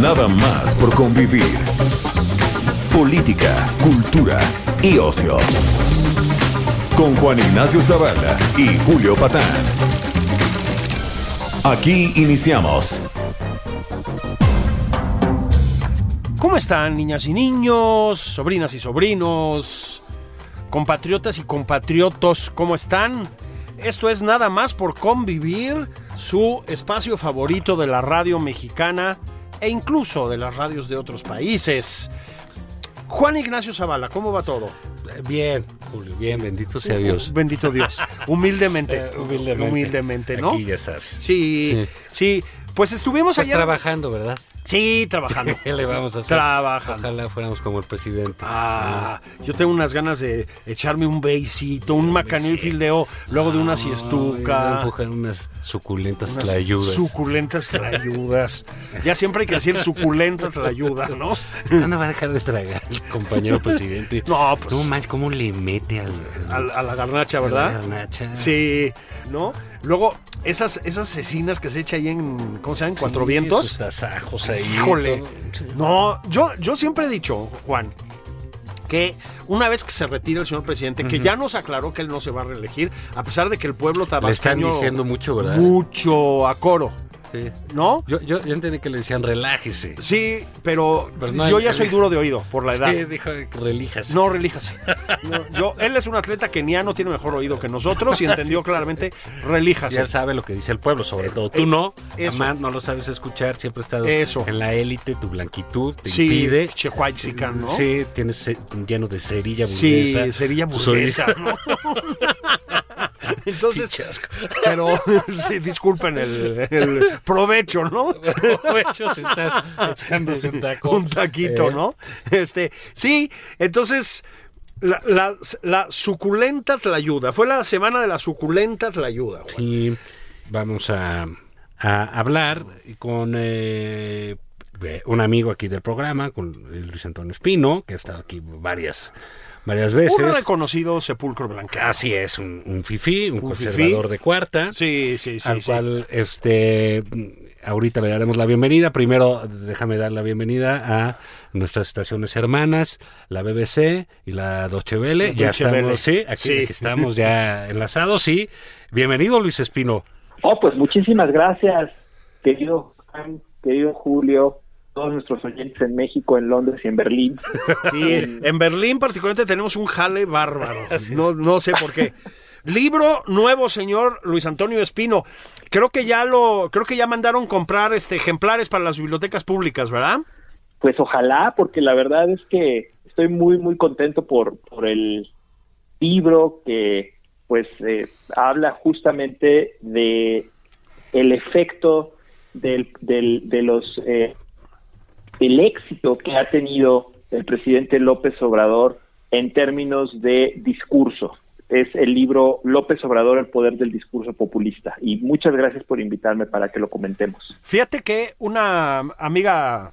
Nada más por convivir. Política, cultura y ocio. Con Juan Ignacio Zavala y Julio Patán. Aquí iniciamos. ¿Cómo están, niñas y niños, sobrinas y sobrinos, compatriotas y compatriotos? ¿Cómo están? Esto es nada más por convivir, su espacio favorito de la radio mexicana e incluso de las radios de otros países. Juan Ignacio Zavala, ¿cómo va todo? Bien, Julio, bien, bendito sea Dios. Bendito Dios. Humildemente. Humildemente. Humildemente, ¿no? Aquí ya sabes. Sí, sí. Pues estuvimos Estás ayer. trabajando, ¿verdad? Sí, trabajando. ¿Qué le vamos a hacer? Trabajando. Ojalá fuéramos como el presidente. Ah, yo tengo unas ganas de echarme un beisito, un macanil fildeo, luego de una siestuca. empujar unas suculentas Unas tlayudas. suculentas tlayudas. Ya siempre hay que decir suculenta tlayuda, ¿no? ¿Cuándo va a dejar de tragar el compañero presidente? No, pues- No manches, ¿cómo le mete al, al- A, a la garnacha, a la ¿verdad? garnacha? Sí, ¿no? Luego, esas, esas cecinas que se echa ahí en, ¿cómo se llaman? Cuatro Sí, vientos. tasajos ahí. Híjole. No, yo, yo siempre he dicho, Juan, que una vez que se retire el señor presidente, que ya nos aclaró que él no se va a reelegir, a pesar de que el pueblo Le están tabasqueño... diciendo mucho, ¿verdad? Mucho a coro, Sí. ¿no? Yo, yo, yo entendí que le decían relájese. Sí, pero Pero no yo ya soy duro de oído por la edad. Sí, dijo relíjase. No, relíjase. No, yo, él es un atleta keniano, tiene mejor oído que nosotros y entendió claramente, relíjase. Ya sabe lo que dice el pueblo, sobre todo tú no. Eso. Además, no lo sabes escuchar, siempre estado Eso. en la élite, tu blanquitud te Sí, impide. chehuayxican, ¿no? Sí, tienes lleno de cerilla Sí, burguesa. sería Soy- burguesa, ¿no? Entonces, pero sí, disculpen el, el provecho, ¿no? Provecho, se está echándose un taco. Un taquito, Eh, ¿no? Este, sí, entonces la, la, la suculenta tlayuda, fue la semana de la suculenta tlayuda. Juan. Y vamos a, a hablar con eh, un amigo aquí del programa, con Luis Antonio Espino, que ha estado aquí varias, varias veces. Un reconocido sepulcro blanca. Así es, un, un fifí, un, Un conservador fifí. de cuarta. Sí, sí, sí. al sí. cual este ahorita le daremos la bienvenida. Primero déjame dar la bienvenida a nuestras estaciones hermanas, la BBC y la Deutsche Welle. Ya Deutsche Welle. estamos, sí, aquí, Sí. aquí estamos ya enlazados y bienvenido Luis Espino. Oh, pues muchísimas gracias, querido Juan, querido Julio, todos nuestros oyentes en México, en Londres y en Berlín. Sí, en Berlín particularmente tenemos un jale bárbaro. No, no sé por qué. Libro nuevo, señor Luis Antonio Espino. Creo que ya lo, creo que ya mandaron comprar este ejemplares para las bibliotecas públicas, ¿verdad? Pues ojalá, porque la verdad es que estoy muy, muy contento por, por el libro que pues eh, habla justamente de el efecto del, del, de los eh, el éxito que ha tenido el presidente López Obrador en términos de discurso. Es el libro López Obrador, el poder del discurso populista. Y muchas gracias por invitarme para que lo comentemos. Fíjate que una amiga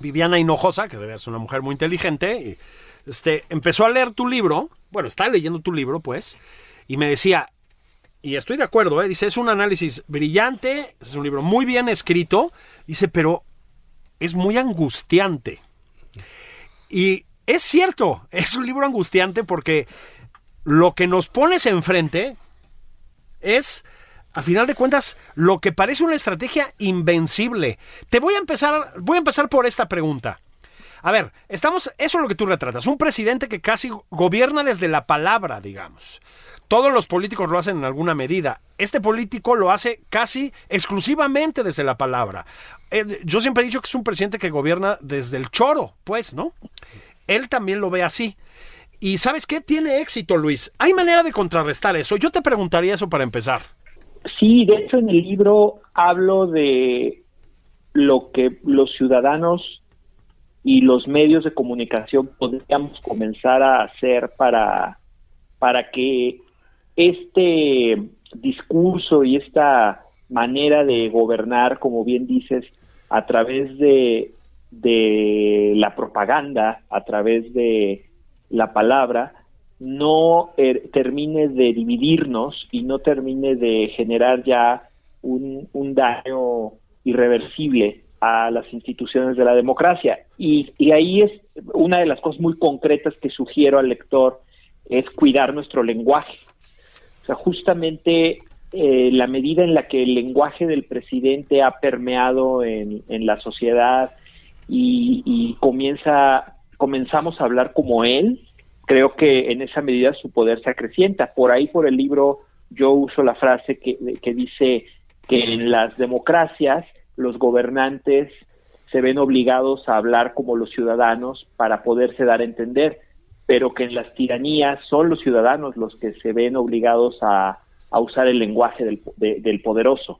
Viviana Hinojosa, que debe ser una mujer muy inteligente, este, empezó a leer tu libro, bueno, está leyendo tu libro, pues, y me decía, y estoy de acuerdo, ¿eh? dice, es un análisis brillante, es un libro muy bien escrito, dice, pero es muy angustiante. Y es cierto, es un libro angustiante porque lo que nos pones enfrente es, a final de cuentas, lo que parece una estrategia invencible. Te voy a empezar, voy a empezar por esta pregunta. A ver, estamos, eso es lo que tú retratas, un presidente que casi gobierna desde la palabra, digamos. Todos los políticos lo hacen en alguna medida. Este político lo hace casi exclusivamente desde la palabra. Eh, yo siempre he dicho que es un presidente que gobierna desde el choro, pues, ¿no? Él también lo ve así. Y ¿sabes qué? Tiene éxito, Luis. ¿Hay manera de contrarrestar eso? Yo te preguntaría eso para empezar. Sí, de hecho en el libro hablo de lo que los ciudadanos y los medios de comunicación podríamos comenzar a hacer para, para que este discurso y esta manera de gobernar, como bien dices, a través de, de la propaganda, a través de la palabra, no er, termine de dividirnos y no termine de generar ya un, daño irreversible a las instituciones de la democracia. Y, y, ahí es una de las cosas muy concretas que sugiero al lector, es cuidar nuestro lenguaje. O sea, justamente eh, la medida en la que el lenguaje del presidente ha permeado en, en la sociedad y, y, comienza, comenzamos a hablar como él, creo que en esa medida su poder se acrecienta. Por ahí, por el libro, yo uso la frase que, que dice que en las democracias los gobernantes se ven obligados a hablar como los ciudadanos para poderse dar a entender, pero que en las tiranías son los ciudadanos los que se ven obligados a, usar el lenguaje del, de, del poderoso.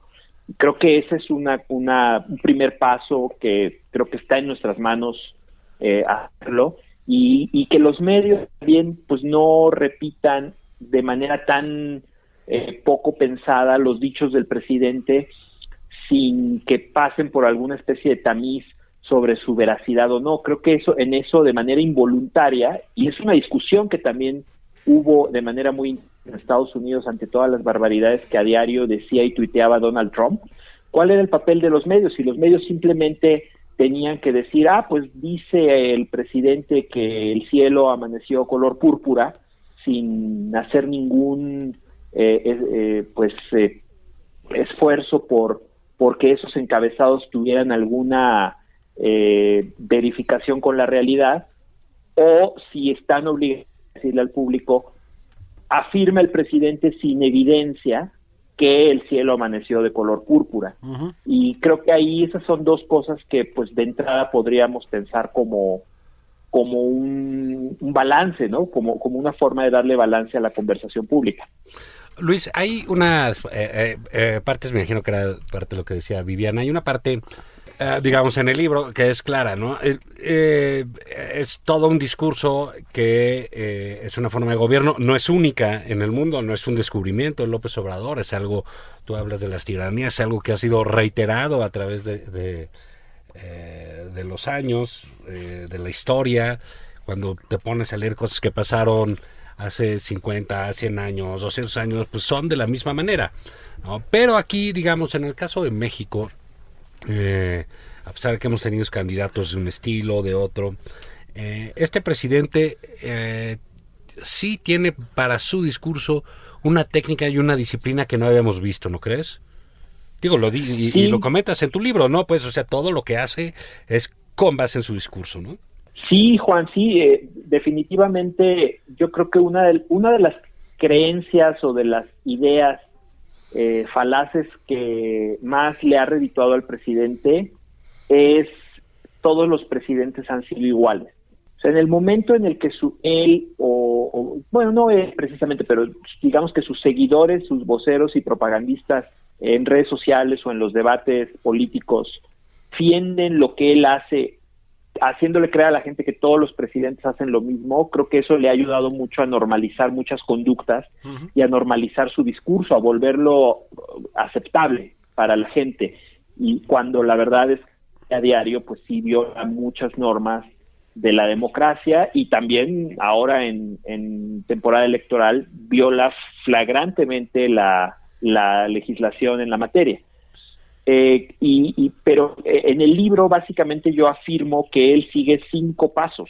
Creo que ese es una, una, un primer paso que creo que está en nuestras manos eh, hacerlo y, y, que los medios también pues no repitan de manera tan eh, poco pensada los dichos del presidente sin que pasen por alguna especie de tamiz sobre su veracidad o no. Creo que eso en eso de manera involuntaria y es una discusión que también hubo de manera muy en Estados Unidos ante todas las barbaridades que a diario decía y tuiteaba Donald Trump. ¿Cuál era el papel de los medios? Si los medios simplemente tenían que decir, ah, pues dice el presidente que el cielo amaneció color púrpura sin hacer ningún eh, eh, pues eh, esfuerzo por porque esos encabezados tuvieran alguna eh, verificación con la realidad o si están obligados a decirle al público, afirma el presidente sin evidencia que el cielo amaneció de color púrpura. Uh -huh. Y creo que ahí esas son dos cosas que pues de entrada podríamos pensar como como un, un balance, ¿no? Como, como una forma de darle balance a la conversación pública. Luis, hay unas eh, eh, partes, me imagino que era parte de lo que decía Viviana, hay una parte, eh, digamos, en el libro que es clara, ¿no? es todo un discurso que es una forma de gobierno, no es única en el mundo, no es un descubrimiento de López Obrador, es algo, tú hablas de las tiranías, es algo que ha sido reiterado a través de, de, los años, de la historia, cuando te pones a leer cosas que pasaron hace 50, 100 años, 200 años, pues son de la misma manera. Pero aquí, digamos, en el caso de México, eh, a pesar de que hemos tenido candidatos de un estilo, de otro, eh, este presidente eh, sí tiene para su discurso una técnica y una disciplina que no habíamos visto, ¿no crees? Digo, lo di y, sí. y lo comentas en tu libro, ¿no? Pues, o sea, todo lo que hace es con base en su discurso, ¿no? Sí, Juan, sí, eh, definitivamente yo creo que una de, una de las creencias o de las ideas eh, falaces que más le ha redituado al presidente es todos los presidentes han sido iguales. O sea, en el momento en el que su, él, o, bueno, no él precisamente, pero digamos que sus seguidores, sus voceros y propagandistas en redes sociales o en los debates políticos defienden lo que él hace haciéndole creer a la gente que todos los presidentes hacen lo mismo, creo que eso le ha ayudado mucho a normalizar muchas conductas uh -huh. y a normalizar su discurso, a volverlo aceptable para la gente. Y cuando la verdad es que a diario, pues sí viola muchas normas de la democracia y también ahora en, en temporada electoral viola flagrantemente la, la legislación en la materia. Eh, y, y, pero eh, en el libro básicamente yo afirmo que él sigue cinco pasos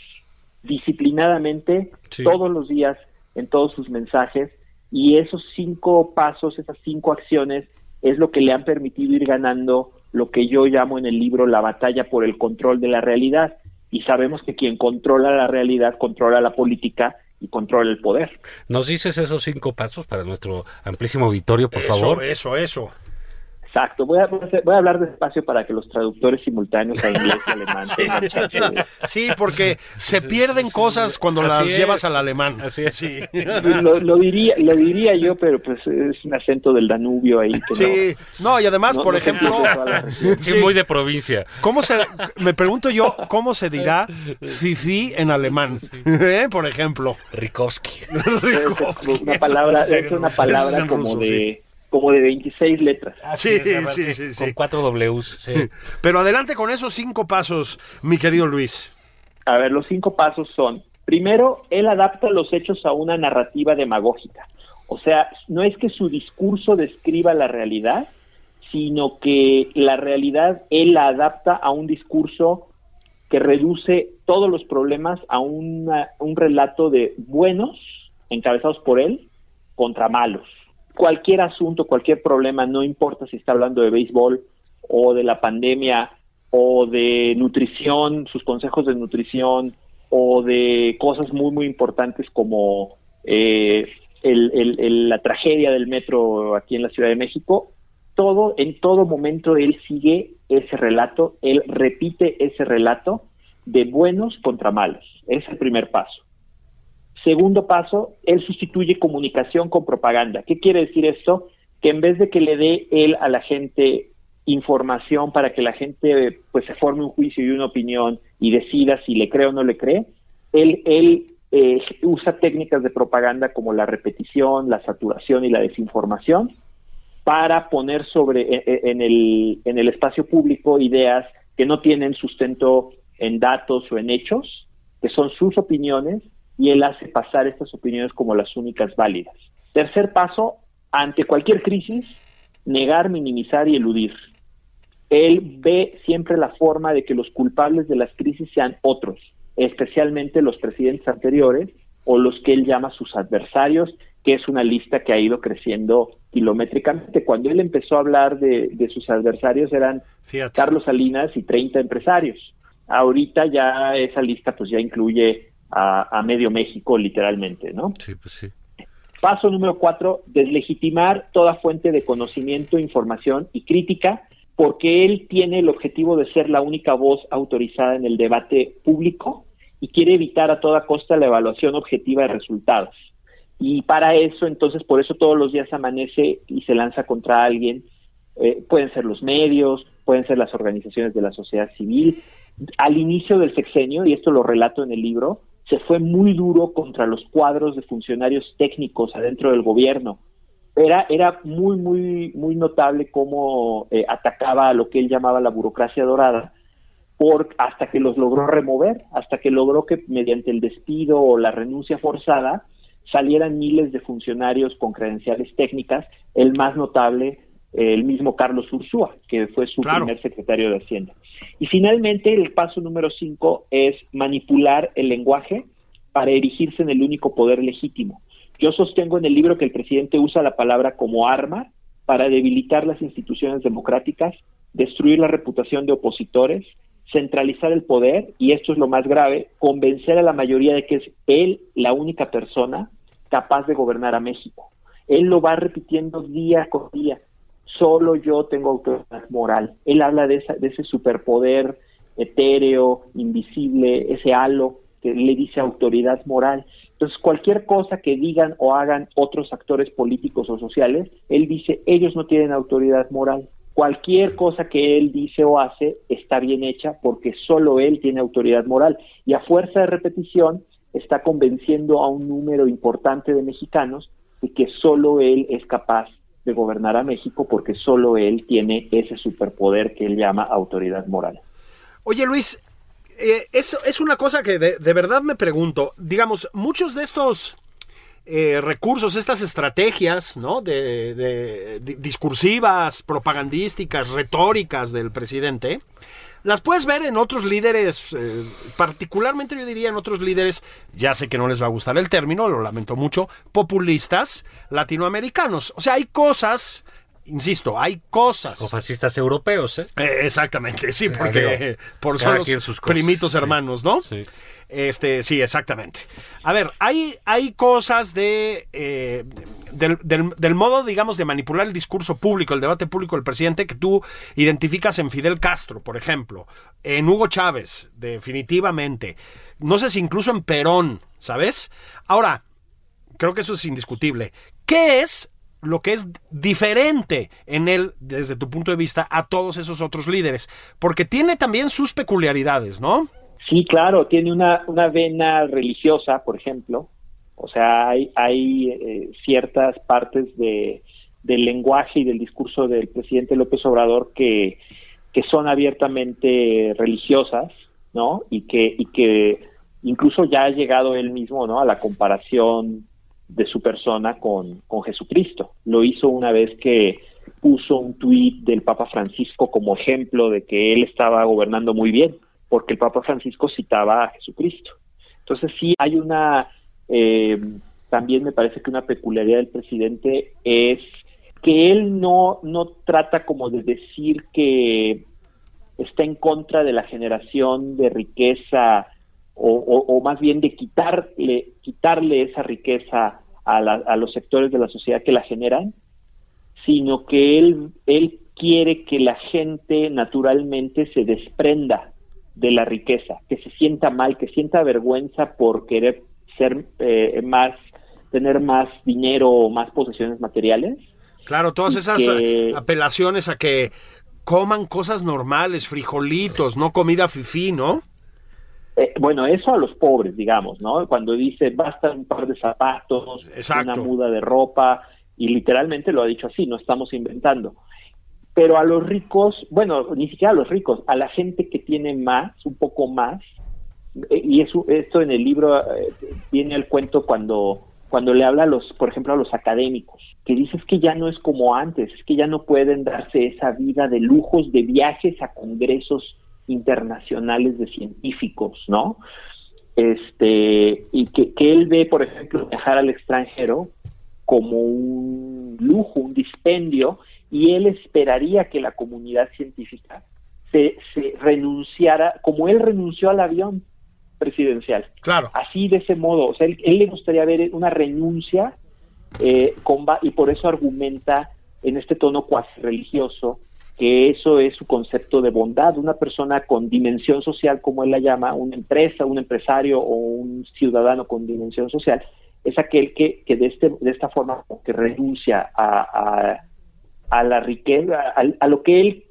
disciplinadamente sí. todos los días en todos sus mensajes y esos cinco pasos, esas cinco acciones es lo que le han permitido ir ganando lo que yo llamo en el libro la batalla por el control de la realidad y sabemos que quien controla la realidad controla la política y controla el poder. ¿Nos dices esos cinco pasos para nuestro amplísimo auditorio, por eso, favor? Eso, eso. Exacto, voy a, voy a hablar despacio para que los traductores simultáneos a inglés y alemán Sí, porque se pierden cosas cuando Así las es. llevas al alemán. Así es. Sí. lo, lo diría lo diría yo, pero pues es un acento del Danubio ahí que Sí, no, y además, no, por no ejemplo. Sí, Sí. muy de provincia. ¿cómo se, me pregunto yo, ¿cómo se dirá fifi en alemán? ¿Eh? Por ejemplo. Rikovsky. Es una palabra, es una palabra es como ruso, de como de 26 letras. Sí, sí, sí, sí. Con cuatro Ws. Sí. Pero adelante con esos cinco pasos, mi querido Luis. A ver, los cinco pasos son, primero, él adapta los hechos a una narrativa demagógica. O sea, no es que su discurso describa la realidad, sino que la realidad él la adapta a un discurso que reduce todos los problemas a una- un relato de buenos, encabezados por él, contra malos. Cualquier asunto, cualquier problema, no importa si está hablando de béisbol o de la pandemia o de nutrición, sus consejos de nutrición o de cosas muy, muy importantes como eh, el- la tragedia del metro aquí en la Ciudad de México, todo, en todo momento él sigue ese relato, él repite ese relato de buenos contra malos. Es el primer paso. Segundo paso, él sustituye comunicación con propaganda. ¿Qué quiere decir esto? Que en vez de que le dé él a la gente información para que la gente pues se forme un juicio y una opinión y decida si le cree o no le cree, él, él eh, usa técnicas de propaganda como la repetición, la saturación y la desinformación para poner sobre e- e- en el, en el espacio público ideas que no tienen sustento en datos o en hechos, que son sus opiniones, y él hace pasar estas opiniones como las únicas válidas. Tercer paso, ante cualquier crisis, negar, minimizar y eludir. Él ve siempre la forma de que los culpables de las crisis sean otros, especialmente los presidentes anteriores o los que él llama sus adversarios, que es una lista que ha ido creciendo kilométricamente. Cuando él empezó a hablar de, de sus adversarios eran Fíjate. Carlos Salinas y 30 empresarios. Ahorita ya esa lista pues ya incluye a, a medio México literalmente, ¿no? Sí, pues sí. Paso número cuatro, deslegitimar toda fuente de conocimiento, información y crítica, porque él tiene el objetivo de ser la única voz autorizada en el debate público y quiere evitar a toda costa la evaluación objetiva de resultados. Y para eso, entonces, por eso todos los días amanece y se lanza contra alguien. Eh, pueden ser los medios, pueden ser las organizaciones de la sociedad civil. Al inicio del sexenio, y esto lo relato en el libro, se fue muy duro contra los cuadros de funcionarios técnicos adentro del gobierno. Era, era muy, muy, muy notable cómo eh, atacaba a lo que él llamaba la burocracia dorada, por, hasta que los logró remover, hasta que logró que mediante el despido o la renuncia forzada salieran miles de funcionarios con credenciales técnicas, el más notable, el mismo Carlos Ursúa, que fue su Claro. primer secretario de Hacienda. Y finalmente, el paso número cinco es manipular el lenguaje para erigirse en el único poder legítimo. Yo sostengo en el libro que el presidente usa la palabra como arma para debilitar las instituciones democráticas, destruir la reputación de opositores, centralizar el poder y esto es lo más grave, convencer a la mayoría de que es él la única persona capaz de gobernar a México. Él lo va repitiendo día con día. Solo yo tengo autoridad moral. Él habla de, esa, de ese superpoder etéreo, invisible, ese halo que le dice autoridad moral. Entonces, cualquier cosa que digan o hagan otros actores políticos o sociales, él dice, ellos no tienen autoridad moral. Cualquier cosa que él dice o hace está bien hecha porque solo él tiene autoridad moral. Y a fuerza de repetición está convenciendo a un número importante de mexicanos de que solo él es capaz de gobernar a México porque solo él tiene ese superpoder que él llama autoridad moral. Oye, Luis, eh, es, una cosa que de, de verdad me pregunto. Digamos, muchos de estos eh, recursos, estas estrategias, ¿no? De- discursivas, propagandísticas, retóricas del presidente, las puedes ver en otros líderes, eh, particularmente yo diría en otros líderes, ya sé que no les va a gustar el término, lo lamento mucho, populistas latinoamericanos. O sea, hay cosas, insisto, hay cosas. O fascistas europeos, ¿eh? Eh, exactamente, sí, Ah, porque por son los sus primitos sí. hermanos, ¿no? Sí. Este, sí, exactamente. A ver, hay, hay cosas de, eh, del, del, modo, digamos, de manipular el discurso público, el debate público del presidente que tú identificas en Fidel Castro, por ejemplo, en Hugo Chávez, definitivamente. No sé si incluso en Perón, ¿sabes? Ahora, creo que eso es indiscutible. ¿Qué es lo que es diferente en él, desde tu punto de vista, a todos esos otros líderes? Porque tiene también sus peculiaridades, ¿no? Sí, claro, tiene una, una vena religiosa, por ejemplo. O sea, hay, hay eh, ciertas partes de, del lenguaje y del discurso del presidente López Obrador que, que son abiertamente religiosas, ¿no? Y que, y que incluso ya ha llegado él mismo, ¿no? A la comparación de su persona con, con Jesucristo. Lo hizo una vez que puso un tuit del Papa Francisco como ejemplo de que él estaba gobernando muy bien, porque el Papa Francisco citaba a Jesucristo. Entonces sí hay una, eh, también me parece que una peculiaridad del presidente es que él no, no trata como de decir que está en contra de la generación de riqueza o, más bien de quitarle, quitarle esa riqueza a, a, los sectores de la sociedad que la generan, sino que él, él quiere que la gente naturalmente se desprenda de la riqueza, que se sienta mal, que sienta vergüenza por querer ser eh, más, tener más dinero o más posesiones materiales. Claro, todas esas apelaciones a que coman cosas normales, frijolitos, no comida fifí, ¿no? Eh, bueno, eso a los pobres, digamos, ¿no? Cuando dice basta un par de zapatos, una muda de ropa, y literalmente lo ha dicho así, no estamos inventando. Pero a los ricos, bueno, ni siquiera a los ricos, a la gente que tiene más, un poco más, eh, y eso, esto en el libro eh, viene el cuento cuando, cuando le habla a los, por ejemplo, a los académicos, que dices que ya no es como antes, es que ya no pueden darse esa vida de lujos, de viajes a congresos internacionales de científicos, ¿no? Este, y que, que él ve, por ejemplo, viajar al extranjero como un lujo, un dispendio, y él esperaría que la comunidad científica se, se renunciara, como él renunció al avión presidencial. Claro. Así de ese modo, o sea, él, él le gustaría ver una renuncia eh, con, y por eso argumenta en este tono cuasi religioso que eso es su concepto de bondad. Una persona con dimensión social, como él la llama, una empresa, un empresario o un ciudadano con dimensión social, es aquel que, que de, este, de esta forma que renuncia a, a, la riqueza, a, lo que él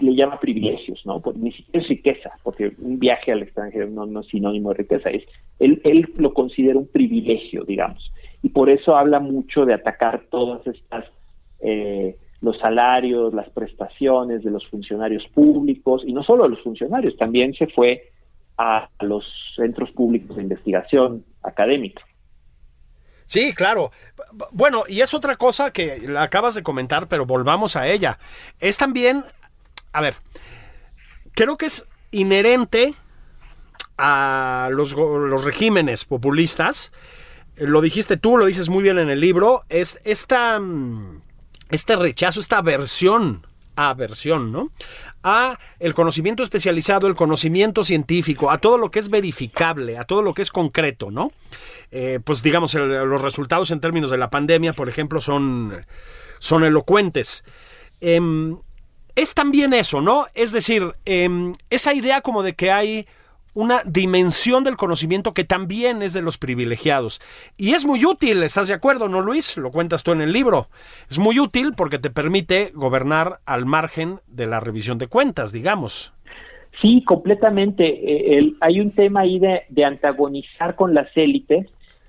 le llama privilegios, ¿no? Pues ni siquiera es riqueza, porque un viaje al extranjero no, no es sinónimo de riqueza, es él, él lo considera un privilegio, digamos, y por eso habla mucho de atacar todas estas eh, los salarios, las prestaciones de los funcionarios públicos, y no solo a los funcionarios, también se fue a los centros públicos de investigación académica. Sí, claro. Bueno, y es otra cosa que acabas de comentar, pero volvamos a ella. Es también, a ver, creo que es inherente a los, regímenes populistas. Lo dijiste tú, lo dices muy bien en el libro, es esta, mm, este rechazo, esta aversión aversión, ¿no? A el conocimiento especializado, el conocimiento científico, a todo lo que es verificable, a todo lo que es concreto, ¿no? Eh, pues digamos, los resultados en términos de la pandemia, por ejemplo, son, son elocuentes. Em, es también eso, ¿no? Es decir, em, esa idea como de que hay una dimensión del conocimiento que también es de los privilegiados. Y es muy útil, ¿estás de acuerdo, no Luis? Lo cuentas tú en el libro. Es muy útil porque te permite gobernar al margen de la revisión de cuentas, digamos. Sí, completamente. Eh, hay un tema ahí de, antagonizar con las élites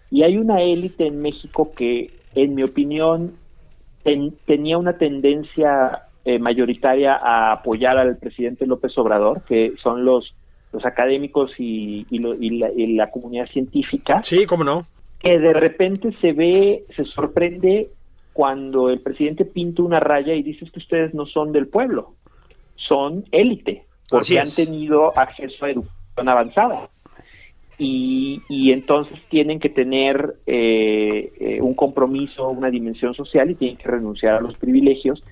y hay una élite en México que, en mi opinión, tenía una tendencia eh, mayoritaria a apoyar al presidente López Obrador, que son los los académicos y, la, comunidad científica. Sí, cómo no. Que de repente se ve, se sorprende cuando el presidente pinta una raya y dice que ustedes no son del pueblo, son élite, porque han tenido acceso a educación avanzada. Y, entonces tienen que tener eh, eh, un compromiso, una dimensión social y tienen que renunciar a los privilegios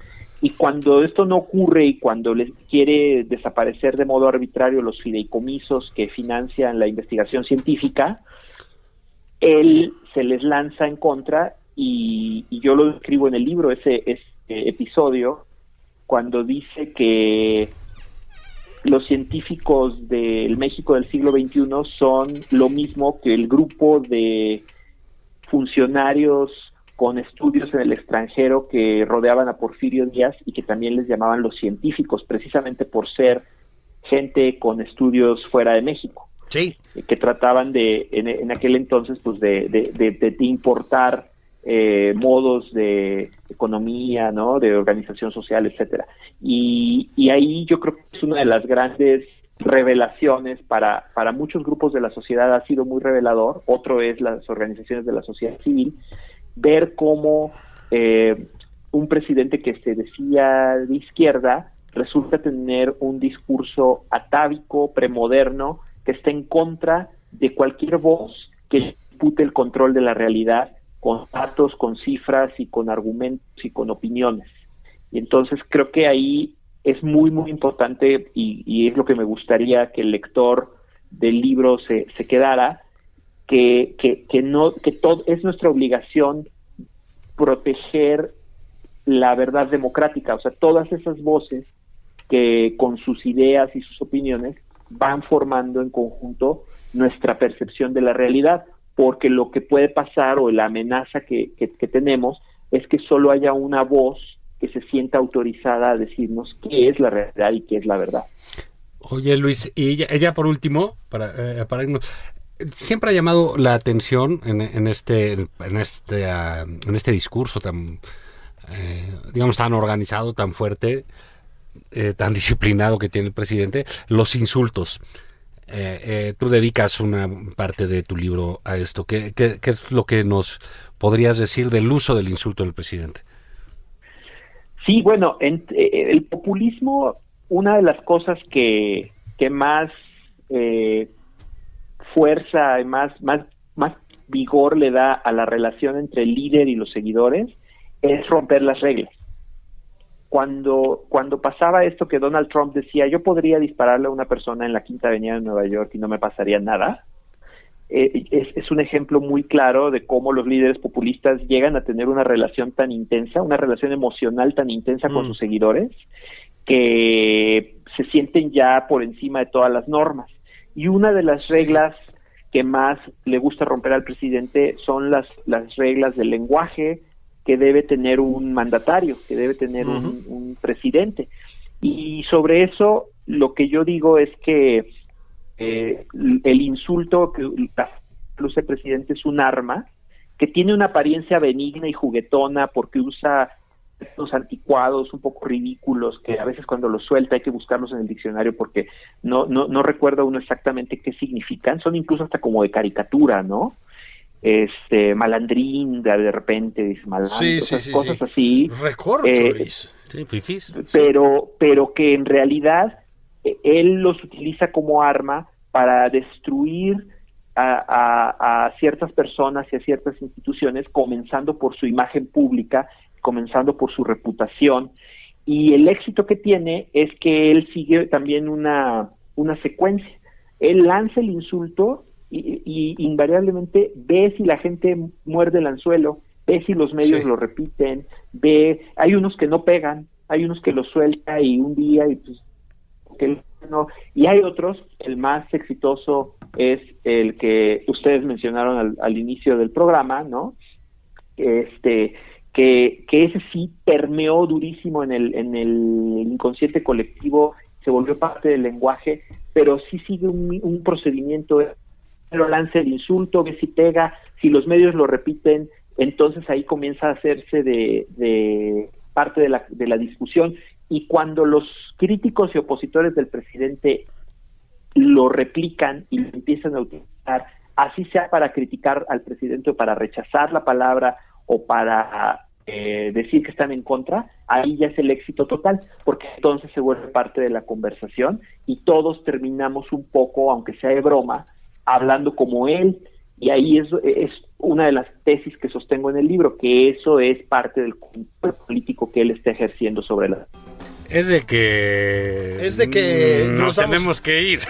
y cuando esto no ocurre y cuando les quiere desaparecer de modo arbitrario los fideicomisos que financian la investigación científica, él se les lanza en contra y, yo lo escribo en el libro, ese, ese episodio, cuando dice que los científicos del México del siglo XXI son lo mismo que el grupo de funcionarios con estudios en el extranjero que rodeaban a Porfirio Díaz y que también les llamaban los científicos, precisamente por ser gente con estudios fuera de México. Sí. Que trataban de, en, en aquel entonces, pues de, de, de, de importar eh, modos de economía, ¿no? De organización social, etcétera. Y, y ahí yo creo que es una de las grandes revelaciones para, para muchos grupos de la sociedad ha sido muy revelador, otro es las organizaciones de la sociedad civil, ver cómo eh, un presidente que se decía de izquierda resulta tener un discurso atávico, premoderno, que está en contra de cualquier voz que dispute el control de la realidad con datos, con cifras y con argumentos y con opiniones. Y entonces creo que ahí es muy, muy importante y, y es lo que me gustaría que el lector del libro se, se quedara, que, que, que, no, que todo, es nuestra obligación proteger la verdad democrática, o sea, todas esas voces que con sus ideas y sus opiniones van formando en conjunto nuestra percepción de la realidad, porque lo que puede pasar o la amenaza que, que, tenemos es que solo haya una voz que se sienta autorizada a decirnos qué es la realidad y qué es la verdad. Oye Luis, y ella, ella por último, para, eh, para irnos, siempre ha llamado la atención en, en este en este uh, en este discurso tan eh, digamos tan organizado, tan fuerte, eh, tan disciplinado que tiene el presidente, los insultos. Eh, eh, tú dedicas una parte de tu libro a esto. ¿Qué, ¿Qué, es lo que nos podrías decir del uso del insulto del presidente? Sí, bueno, en, el populismo, una de las cosas que, que más eh, fuerza y más, más, más vigor le da a la relación entre el líder y los seguidores es romper las reglas. Cuando, cuando pasaba esto que Donald Trump decía, yo podría dispararle a una persona en la Quinta Avenida de Nueva York y no me pasaría nada, eh, es, es, un ejemplo muy claro de cómo los líderes populistas llegan a tener una relación tan intensa, una relación emocional tan intensa mm. con sus seguidores, que se sienten ya por encima de todas las normas. Y una de las reglas que más le gusta romper al presidente son las, las reglas del lenguaje que debe tener un mandatario, que debe tener uh -huh. un, un presidente. Y sobre eso, lo que yo digo es que eh, el insulto que luce el presidente es un arma que tiene una apariencia benigna y juguetona porque usa estos anticuados, un poco ridículos, que a veces cuando los suelta hay que buscarlos en el diccionario porque no, no, no recuerda uno exactamente qué significan, son incluso hasta como de caricatura, ¿no? Este, malandrín, de, de repente, dice malandro, sí, sí, sí, cosas sí. así. Recorcho, eh. Pero, pero que en realidad él los utiliza como arma para destruir a, a, a, ciertas personas y a ciertas instituciones, comenzando por su imagen pública, comenzando por su reputación. Y el éxito que tiene es que él sigue también una, una secuencia. Él lanza el insulto y, y, invariablemente ve si la gente muerde el anzuelo, ve si los medios sí. lo repiten, ve, hay unos que no pegan, hay unos que lo suelta y un día y pues que no, y hay otros, el más exitoso es el que ustedes mencionaron al, al inicio del programa, ¿no? Este, que, ese sí permeó durísimo en el, en el inconsciente colectivo, se volvió parte del lenguaje, pero sí sigue un, un procedimiento, pero lance el insulto, ve si pega, si los medios lo repiten, entonces ahí comienza a hacerse de, de parte de la, de la discusión. Y cuando los críticos y opositores del presidente lo replican y lo empiezan a utilizar, así sea para criticar al presidente o para rechazar la palabra o para eh, decir que están en contra, ahí ya es el éxito total, porque entonces se vuelve parte de la conversación y todos terminamos un poco, aunque sea de broma, hablando como él, y ahí es, es una de las tesis que sostengo en el libro, que eso es parte del político que él está ejerciendo sobre la Es de que. Es de que nos tenemos que ir.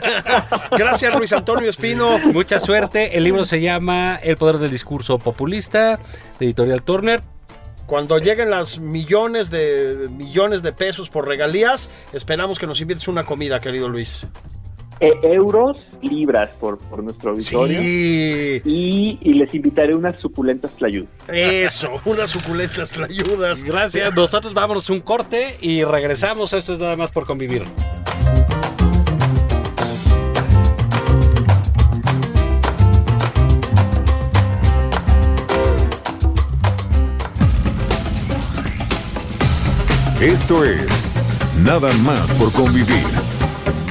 Gracias, Luis Antonio Espino. Mucha suerte. El libro se llama El poder del discurso populista, de Editorial Turner. Cuando lleguen las millones de millones de pesos por regalías, esperamos que nos invites una comida, querido Luis. Eh, euros, libras por, por nuestro auditorio. Sí, Y, y les invitaré unas suculentas tlayudas. eso, unas suculentas ayudas. Gracias. Nosotros vámonos un corte y regresamos. Esto es nada más por convivir. Esto es Nada más por convivir.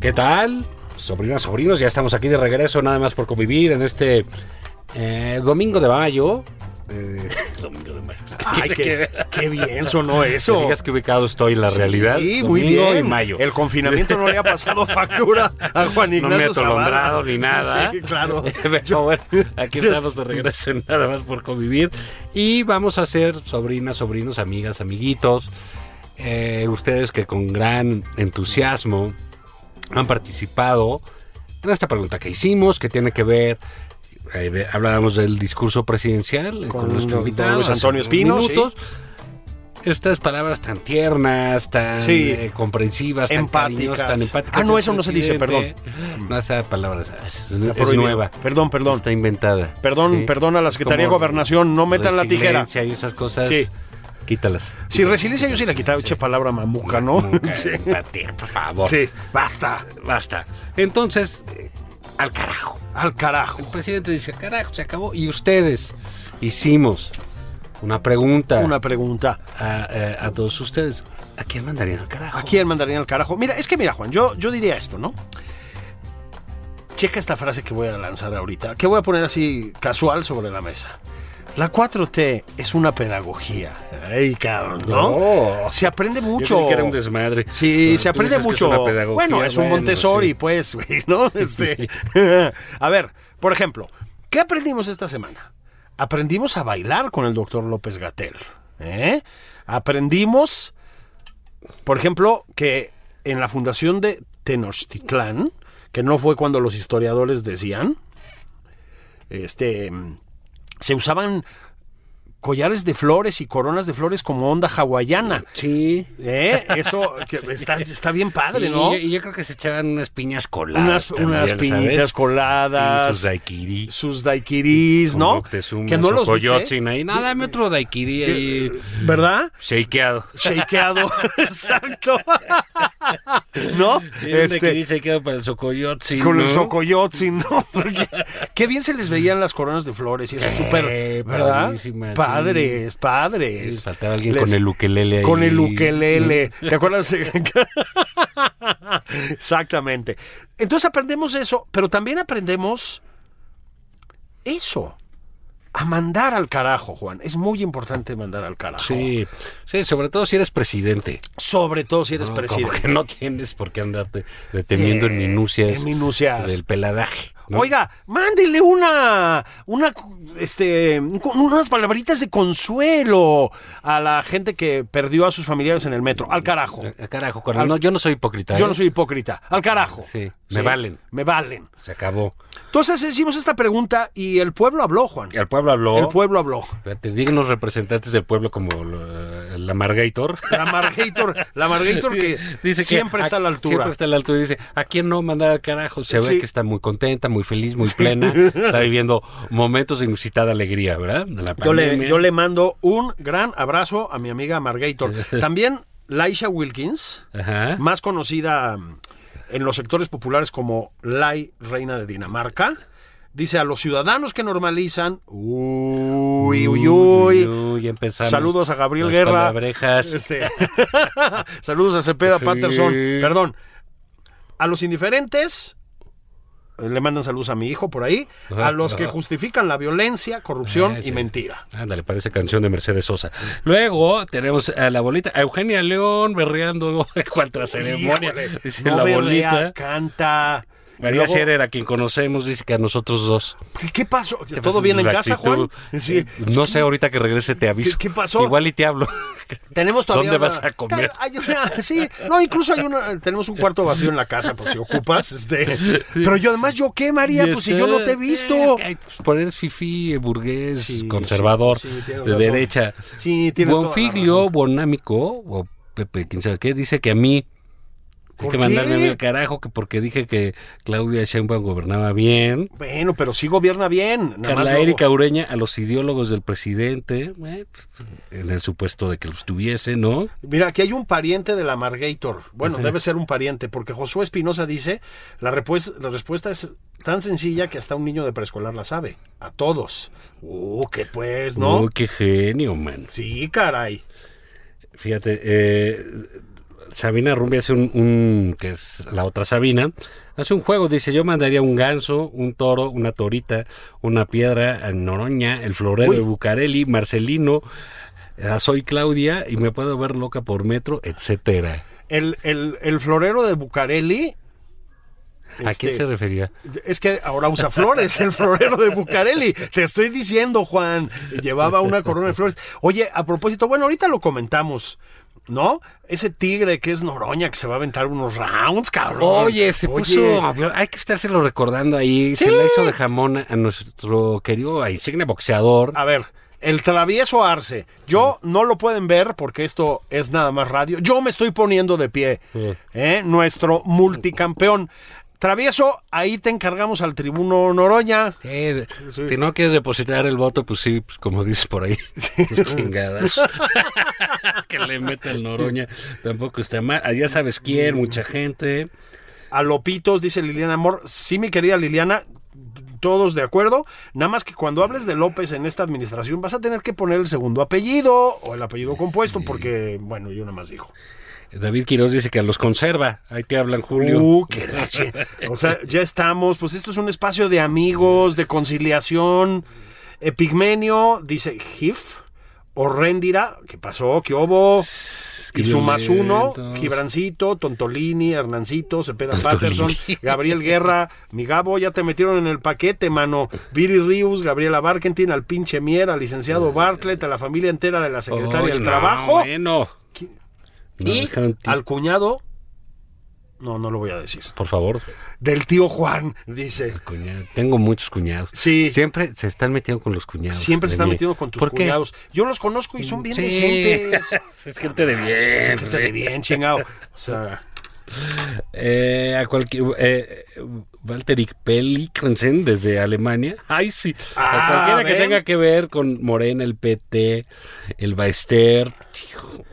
¿Qué tal? Sobrinas, sobrinos, ya estamos aquí de regreso, nada más por convivir en este eh, domingo de mayo. Eh, domingo de mayo. Ay, qué, qué bien sonó Que eso. digas que ubicado estoy en la realidad. Sí, muy bien. y mayo. El confinamiento no le ha pasado factura a Juan No Ignacio me he atolondrado ni nada. Sí, claro. Pero bueno, aquí estamos de regreso en nada más por convivir. Y vamos a ser sobrinas, sobrinos, amigas, amiguitos. eh, ustedes que con gran entusiasmo han participado en esta pregunta que hicimos, que tiene que ver. eh, hablábamos del discurso presidencial eh, con, Con nuestro invitado. Luis Antonio Espino, minutos. Estas palabras tan tiernas, tan Sí. eh, comprensivas, tan Empáticas. cariñosas, tan empáticas. Ah, no, eso no se dice, presidente. No, esa palabra es, nueva. Perdón, perdón. Está inventada. Perdón, Sí. perdón a la Secretaría de Gobernación, no metan la tijera. y esas cosas. Sí. Quítalas. Si resiliencia yo sí la quitaba, eche palabra mamuca, ¿no? Nunca, Sí. por favor. Sí, basta. Basta. Entonces, eh, al carajo. Al carajo. El presidente dice, carajo, se acabó. Y ustedes hicimos una pregunta Una pregunta. a, eh, a todos ustedes. ¿A quién mandarían al carajo? ¿A quién mandarían al carajo? Mira, es que mira, Juan, yo, yo diría esto, ¿no? Checa esta frase que voy a lanzar ahorita, que voy a poner así casual sobre la mesa. La 4T es una pedagogía. Ay, cabrón, ¿no? No. Se aprende Yo mucho. creí que era un desmadre. Sí, se aprende mucho. es una pedagogía, bueno, es un Montessori, sí. pues, ¿no? Este, a ver, por ejemplo, ¿qué aprendimos esta semana? Aprendimos a bailar con el doctor López Gatel. ¿eh? Aprendimos, por ejemplo, que en la fundación de Tenochtitlán, que no fue cuando los historiadores decían, este, se usaban collares de flores y coronas de flores como onda hawaiana. Sí. ¿Eh? Eso que está, está bien padre, Y- ¿no? Y, y yo creo que se echaban unas piñas coladas. unas también, unas ¿sabes? piñitas coladas. Y sus daiquiris. sus daiquiris, ¿no? Que no los viste. Ahí. No, dame otro daiquiri ahí. ¿Verdad? Shakeado. Shakeado. Exacto. ¿No? Este, Este, daiquiri shakeado para el Socoyotzin, con el ¿no? socoyotzin, ¿no? Porque qué bien se les veían las coronas de flores y eso Eh, súper, ¿verdad? padrísimas, Padres, Sí, padres. faltaba alguien Les- con el ukelele ahí. Con el ukelele. ¿Te acuerdas? Exactamente. Entonces aprendemos eso, pero también aprendemos eso. A mandar al carajo, Juan. Es muy importante mandar al carajo. Sí, sí, sobre todo si eres presidente. Sobre todo si eres ¿no? presidente. Como que no tienes por qué andarte deteniendo en Eh, minucias, en minucias. del peladaje. ¿No? Oiga, mándele una, una, este, unas palabritas de consuelo a la gente que perdió a sus familiares en el metro. Al carajo. Eh, Carajo, cuando- no, yo no soy hipócrita. Yo ¿eh? no soy hipócrita. Al carajo. Sí, me valen. Me valen. Se acabó. Entonces hicimos esta pregunta y el pueblo habló, Juan. El pueblo habló. El pueblo habló. Fíjate, dignos representantes del pueblo como la Margator. La Margator, la Margator que Dice que siempre está a la altura. Siempre está a la altura y dice, ¿a quién no mandar al carajo? Se Sí. ve que está muy contenta, muy feliz, muy plena. Está viviendo momentos de inusitada alegría, ¿verdad? De la Yo le, yo le mando un gran abrazo a mi amiga Margator. También Laisha Wilkins, Ajá. más conocida en los sectores populares como Lai, reina de Dinamarca. Dice a los ciudadanos que normalizan. Uy, uy, uy. Uy, empezamos. Saludos a Gabriel Guerra. Este, saludos a Cepeda Sí. Patterson. Perdón. A los indiferentes. Le mandan saludos a mi hijo por ahí. Ajá, a los que justifican la violencia, corrupción Ah, y mentira. Ándale, parece canción de Mercedes Sosa. Luego tenemos a la bolita, a Eugenia León berreando contra ceremonia. Híjole, dice no la berrea, bolita. canta. María Luego, Scherer, a quien conocemos, dice que a nosotros dos. ¿Qué pasó? Pues, ¿Todo bien en la casa, Juan? Sí. Eh, No sé, ahorita que regrese te aviso. ¿Qué- qué pasó? Igual y te hablo. Tenemos todavía ¿Dónde una- vas a comer? Hay una- sí, no, incluso hay una, tenemos un cuarto vacío en la casa, por si ocupas. Este, pero yo además, ¿yo qué, María? Pues si yo no te he visto. Eh, por eres fifí, burgués, Sí, conservador, sí, sí, tienes de razón. derecha. Sí, tienes toda la Bonfiglio, razón. Bonámico, o Pepe, quién sabe qué, dice que a mí hay ¿Por que mandarme a mí al carajo, que porque dije que Claudia Sheinbaum gobernaba bien. Bueno, pero sí gobierna bien. Nada más Carla luego- Erika Ureña a los ideólogos del presidente, eh, en el supuesto de que los tuviese, ¿no? Mira, aquí hay un pariente de la Margator. Bueno, debe ser un pariente, porque Josué Espinosa dice, la, la respuesta es tan sencilla que hasta un niño de preescolar la sabe. A todos. Uh, que pues, ¿no? Uy, qué genio, man. Sí, caray. Fíjate, eh, Sabina Rumbi hace un, un- que es la otra Sabina, hace un juego, dice, yo mandaría un ganso, un toro, una torita, una piedra, a Noroña, el florero Uy. de Bucareli, Marcelino, a soy Claudia y me puedo ver loca por metro, etcétera. El, el, el florero de Bucareli. ¿A este, quién se refería? Es que ahora usa flores, el florero de Bucareli. Te estoy diciendo, Juan. Llevaba una corona de flores. Oye, a propósito, bueno, ahorita lo comentamos. ¿No? Ese tigre que es Noroña que se va a aventar unos rounds, cabrón. Oye, se Oye, puso. Hay que estárselo recordando ahí. Se la hizo de jamón a nuestro querido insigne boxeador. A ver, el travieso Arce. Yo no lo pueden ver porque esto es nada más radio. Yo me estoy poniendo de pie. Sí. ¿eh? Nuestro multicampeón. Travieso, ahí te encargamos al tribuno Noroña. Sí, Si no quieres depositar el voto, pues sí, pues como dices por ahí, pues chingadas. que le meta el Noroña, tampoco está mal. Ah, Ya sabes quién, mucha gente. A Lopitos, dice Liliana Amor. Sí, mi querida Liliana, todos de acuerdo. Nada más que cuando hables de López en esta administración vas a tener que poner el segundo apellido o el apellido compuesto porque, bueno, yo nada más digo. David Quiroz dice que los conserva. Ahí te hablan, Julio. Uh, qué leche. O sea, ya estamos. Pues esto es un espacio de amigos, de conciliación. Epigmenio, dice Gif. Horrendira, ¿qué pasó? ¿Qué hubo? Y uno. Gibrancito, Tontolini, Hernancito, Cepeda Patterson, Gabriel Guerra, mi Gabo, ya te metieron en el paquete, mano. Viri Rius, Gabriela Barkentin, al pinche Mier, al licenciado Bartlett, a la familia entera de la secretaria del no, Trabajo Bueno. ¿Qui- No, y al cuñado. No, no lo voy a decir. Por favor, Del tío Juan, dice. cuñado. Tengo muchos cuñados. Sí. Siempre se están metiendo con los cuñados. Siempre se están mí. metiendo con tus cuñados. Yo los conozco y son bien Sí. decentes. es gente de bien. Son gente de bien, chingado. O sea, Eh, a cualquier eh, Walter Pelikrensen desde Alemania. Ay, sí. Ah, a cualquiera que tenga que ver con Morena, el PT, el Baester. Hijo,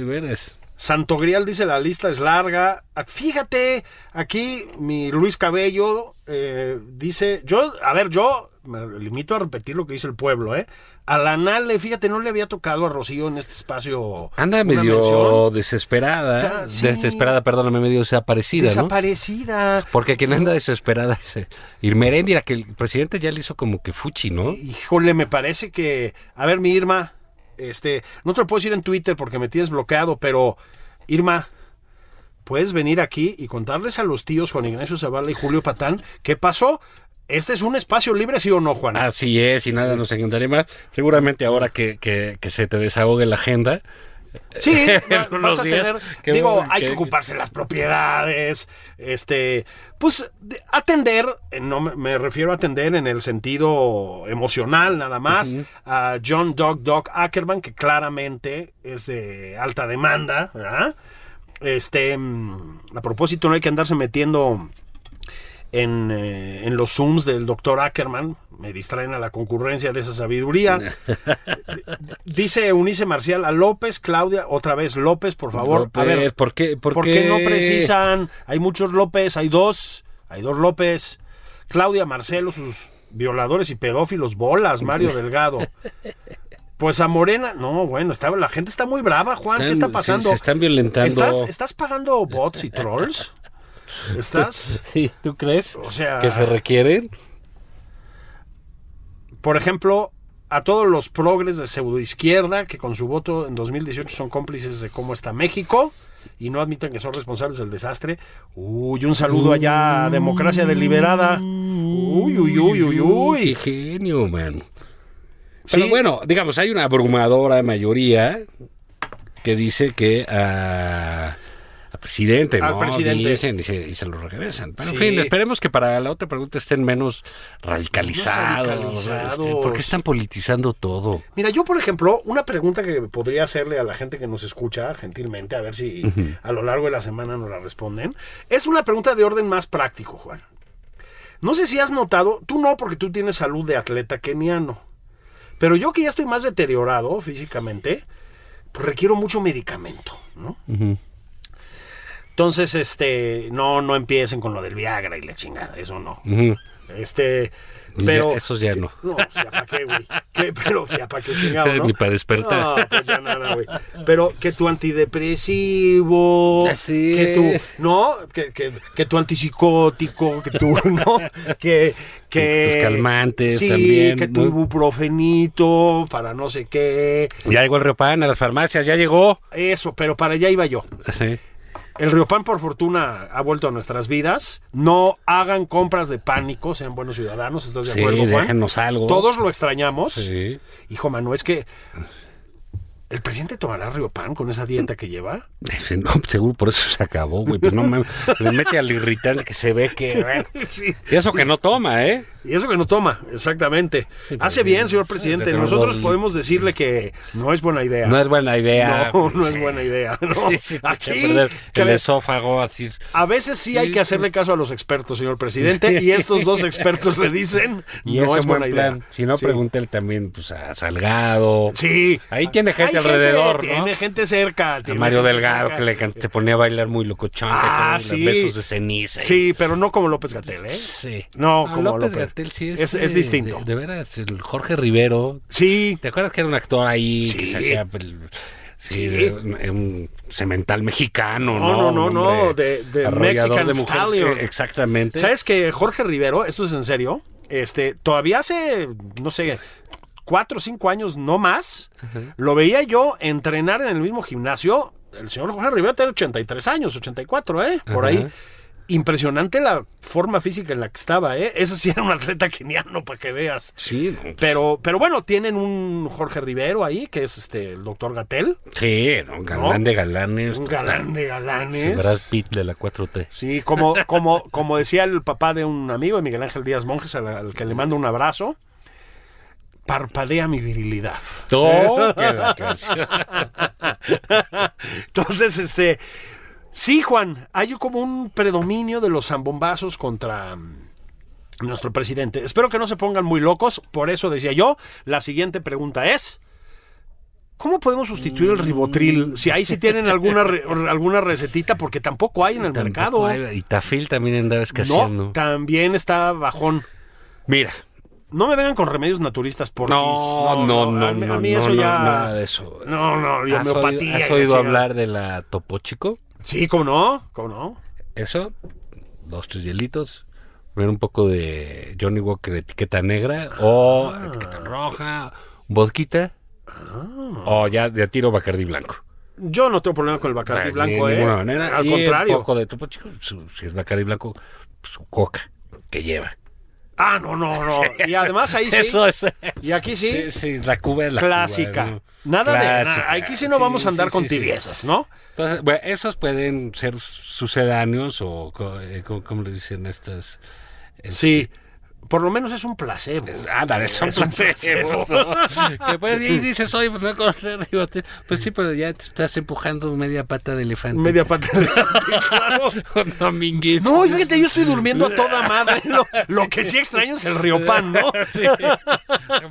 veras. Santo Grial dice la lista es larga. Ah, Fíjate, aquí mi Luis Cabello eh, dice, yo, a ver, yo me limito a repetir lo que dice el pueblo, ¿eh? A la Nale, fíjate, no le había tocado a Rocío en este espacio. Anda una medio mención. desesperada. Sí. Desesperada, perdóname, medio desaparecida, ¿no? Desaparecida. Porque quien anda desesperada es eh, Irmeréndira, que el presidente ya le hizo como que fuchi, ¿no? Híjole, me parece que. A ver, mi Irma, este, no te lo puedo decir en Twitter porque me tienes bloqueado, pero Irma, puedes venir aquí y contarles a los tíos Juan Ignacio Zavala y Julio Patán qué pasó. Este es un espacio libre, ¿sí o no, Juan? Así es, y nada nos encantaría más. Seguramente ahora que, que, que se te desahogue la agenda, Sí, vas a tener, digo, bueno, hay que- que ocuparse las propiedades, este, pues de- atender, eh, no me, refiero a atender en el sentido emocional nada más, a John Dog Dog Ackerman, que claramente es de alta demanda, ¿verdad? Este, mm, a propósito, no hay que andarse metiendo en, eh, en los Zooms del doctor Ackerman, me distraen a la concurrencia de esa sabiduría. Dice Unice Marcial a López, Claudia, otra vez López, por favor. a ver, ¿por qué? ¿Por, ¿por qué no precisan? Hay muchos López, hay dos, hay dos López. Claudia Marcelo, sus violadores y pedófilos, bolas, Mario Delgado. Pues a Morena, no, bueno, está, la gente está muy brava, Juan. ¿Qué está pasando? sí, se están violentando. ¿Estás, ¿Estás pagando bots y trolls? ¿Estás? Sí, ¿tú crees? O sea- Que se requieren. Por ejemplo, a todos los progres de pseudoizquierda que con su voto en 2018 son cómplices de cómo está México y no admiten que son responsables del desastre. Uy, un saludo allá a Democracia Deliberada. Uy, uy, uy, uy, Qué uy. genio, man. Pero Sí. bueno, digamos, hay una abrumadora mayoría que dice que a, al presidente, Al ¿no? presidente. Dicen y se, y se lo regresan. Pero Sí. en fin, esperemos que para la otra pregunta estén menos radicalizados. radicalizados. este, ¿Por qué están politizando todo? Mira, yo por ejemplo, una pregunta que podría hacerle a la gente que nos escucha gentilmente, a ver si a lo largo de la semana nos la responden, es una pregunta de orden más práctico, Juan. No sé si has notado, tú no porque tú tienes salud de atleta keniano, pero yo que ya estoy más deteriorado físicamente, pues requiero mucho medicamento, ¿no? Entonces, este, no, no empiecen con lo del Viagra y la chingada, eso no. Este, Ya, pero... esos ya no. No, o sea, ¿para qué, güey? ¿Qué? Pero, o sea, ¿para qué chingado, no? Ni para despertar. No, pues ya nada, güey. Pero que tu antidepresivo, Así que tu, es. ¿no? Que, que, que tu antipsicótico, que tu, ¿no? Que, que... Tus calmantes sí, también, que tu ibuprofenito para no sé qué. Ya llegó el Riopan a las farmacias, ya llegó. Eso, pero para allá iba yo. Sí. El Riopan, por fortuna, ha vuelto a nuestras vidas. No hagan compras de pánico, sean buenos ciudadanos, ¿estás de Sí, acuerdo, Juan? déjenos algo. Todos lo extrañamos. Sí. Hijo, mano, es que el presidente tomará Riopan con esa dieta que lleva. No, seguro por eso se acabó, güey. Pues no me, le mete al irritante que se ve que. bueno. Sí. Y eso que no toma, ¿eh? Y eso que no toma, exactamente. Hace bien, señor presidente. Nosotros podemos decirle que no es buena idea. No es buena idea. No, no es buena idea. No. Sí, Aquí, a el esófago así. a veces sí hay que hacerle caso a los expertos, señor presidente, y estos dos expertos le dicen Y no es buena buen idea. Si no, Sí. pregúntele también pues, a Salgado. Sí. Ahí tiene gente Hay alrededor, ¿no? Tiene gente cerca. A tiene Mario gente Delgado cerca. que le can- se ponía a bailar muy locochón. Ah, con los besos de ceniza. y- Sí, pero no como López Gatel, ¿eh? Sí. No, como López López. Sí es, Es- es eh, distinto. De, de veras, el Jorge Rivero. Sí. ¿Te acuerdas que era un actor ahí que Sí. se hacía el- sí, de un, cemental mexicano, No, ¿no? no, no, no, de- de Mexican Stallion. Eh, exactamente. ¿Sabes que Jorge Rivero, esto es en serio, este, todavía hace, no sé, cuatro o cinco años, no más, lo veía yo entrenar en el mismo gimnasio. El señor Jorge Rivero tiene 83 años, 84, ¿eh? Por ahí. Impresionante la forma física en la que estaba, ¿eh? Ese sí era un atleta keniano, para que veas. Sí, pues, Pero, pero bueno, tienen un Jorge Rivero ahí, que es este el doctor Gatel, sí, no, un galán ¿no? de galanes. un galán de Sí, galanes. Brad Pitt de la 4T. Sí, como, como, como decía el papá de un amigo de Miguel Ángel Díaz Monjes, al, al que le mando un abrazo, parpadea mi virilidad. Oh. Entonces, este, sí, Juan, hay como un predominio de los zambombazos contra mm, nuestro presidente. Espero que no se pongan muy locos, por eso decía yo, la siguiente pregunta es... ¿Cómo podemos sustituir el ribotril? Si ahí sí tienen alguna re- alguna recetita, porque tampoco hay en el Tampoco mercado. hay- Y Tafil también andaba No, escaseando. también está bajón. Mira. No me vengan con remedios naturistas, por No, no, no, a, mí- a no, mí no, eso no, ya. nada de eso. No, no, y ¿Has homeopatía. oído, has oído hablar de la Topo Chico? Sí, cómo no, cómo no. Eso, dos, tres hielitos, ver un poco de Johnny Walker etiqueta negra o Ah. etiqueta roja, vodquita o ya de tiro Bacardi blanco. Yo no tengo problema con el Bacardi De blanco, ¿eh? ninguna manera. Al Y contrario. Un poco de Topo Chico, si es Bacardi blanco, su coca que lleva. Ah, no, no, no. Y además ahí sí. Eso es. Y aquí sí. Sí, sí, la Cuba es la clásica. Nada de. Na- Aquí sí no vamos a andar sí, con tibiezas, ¿no? Entonces, bueno, esos pueden ser sucedáneos o, eh, ¿cómo les dicen estas? Sí. Por lo menos es un placebo. Ándale, son Es placebos, ¿no? que pues, y dices, oye, pues no ribotril. Pues sí, pero ya te estás empujando media pata de elefante. Media pata de claro. Con dominguito. No, fíjate, yo estoy durmiendo a toda madre. Lo, lo que sí extraño es el Riopan, ¿no? Sí,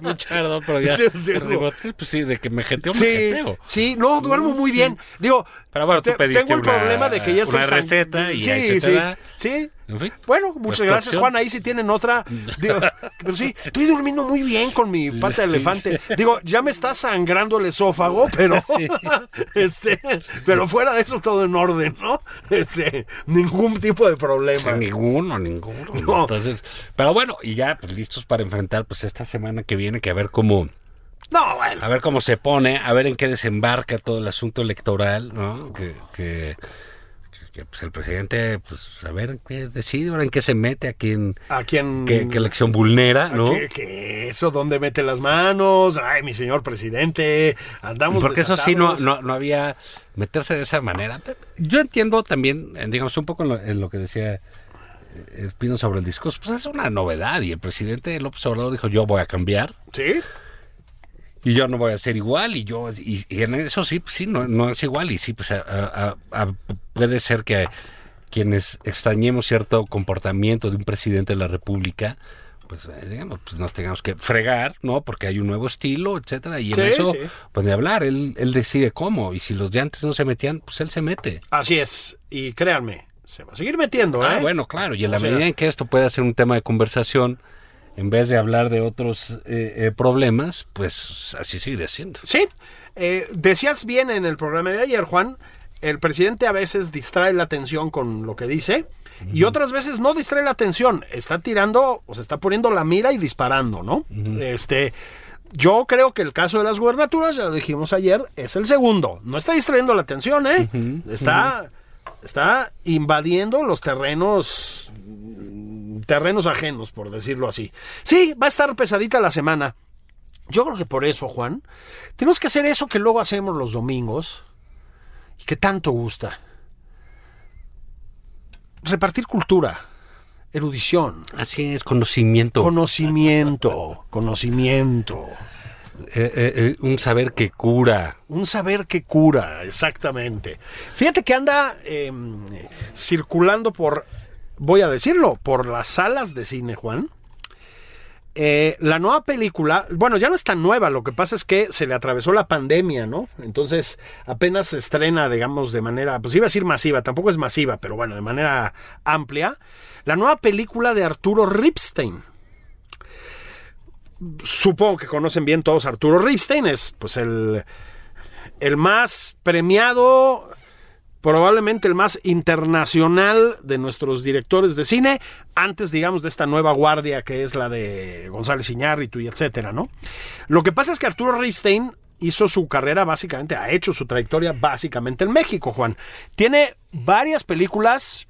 mucho perdón, pero ya. Sí, el ribotril, pues sí, de que me jeteo, me Sí, jeteo. sí, no, duermo muy bien. Digo, Pero bueno, tú te- pediste tengo el una- problema de que ya estoy una receta y sí, ahí se te sí, da. sí. En fin. Bueno, muchas Pues, gracias. Juan. Ahí sí tienen otra. Digo, pero sí, estoy durmiendo muy bien con mi pata de elefante. Digo, ya me está sangrando el esófago, pero este, pero fuera de eso todo en orden, ¿no? Este, ningún tipo de problema. Ninguno, ninguno. No. Entonces, pero bueno, y ya pues, listos para enfrentar pues esta semana que viene, que a ver cómo, No, bueno. a ver cómo se pone, a ver en qué desembarca todo el asunto electoral, ¿no? Que, que, que, pues, el presidente, pues a ver qué decide, ahora en qué se mete, a quién, ¿A quién? qué, qué elección vulnera, ¿no? ¿Qué, qué eso? ¿Dónde mete las manos? Ay, mi señor presidente, andamos Porque eso sí, no, no, no había meterse de esa manera. Yo entiendo también, eh, digamos, un poco en lo, en lo que decía eh, Espino sobre el discurso, pues es una novedad y el presidente López Obrador dijo, yo voy a cambiar ¿Sí? Y yo no voy a ser igual y yo, y, y en eso sí, pues sí, no, no es igual y sí, pues a- a- a- puede ser que quienes extrañemos cierto comportamiento de un presidente de la República, pues, eh, digamos, pues nos tengamos que fregar, ¿no? Porque hay un nuevo estilo, etcétera, y en Sí, eso, sí. pues de hablar, él, él decide cómo, y si los de antes no se metían, pues él se mete. Así es. Y créanme, se va a seguir metiendo, ¿eh? Ah, bueno, claro, y en O la sea- medida en que esto puede ser un tema de conversación, en vez de hablar de otros eh, eh, problemas, pues así sigue siendo. Sí, eh, decías bien en el programa de ayer, Juan, el presidente a veces distrae la atención con lo que dice y otras veces no distrae la atención, está tirando, o se está poniendo la mira y disparando, ¿no? Este, yo creo que el caso de las gubernaturas, ya lo dijimos ayer, es el segundo. No está distrayendo la atención, ¿eh? está, está invadiendo los terrenos terrenos ajenos, por decirlo así. Sí, va a estar pesadita la semana. Yo creo que por eso, Juan, tenemos que hacer eso que luego hacemos los domingos y que tanto gusta. Repartir cultura, erudición, Así es, conocimiento. conocimiento, conocimiento. Eh, eh, eh, un saber que cura. Un saber que cura, exactamente. Fíjate que anda eh, circulando por, voy a decirlo, por las salas de cine, Juan. Eh, la nueva película, bueno, ya no es tan nueva, lo que pasa es que se le atravesó la pandemia, ¿no? Entonces apenas se estrena, digamos, de manera, pues iba a decir masiva, tampoco es masiva, pero bueno, de manera amplia, la nueva película de Arturo Ripstein. Supongo que conocen bien todos a Arturo Ripstein, es pues el, el más premiado, probablemente el más internacional de nuestros directores de cine, antes, digamos, de esta nueva guardia que es la de González Iñárritu y etcétera, ¿no? Lo que pasa es que Arturo Ripstein hizo su carrera básicamente, ha hecho su trayectoria básicamente en México, Juan. Tiene varias películas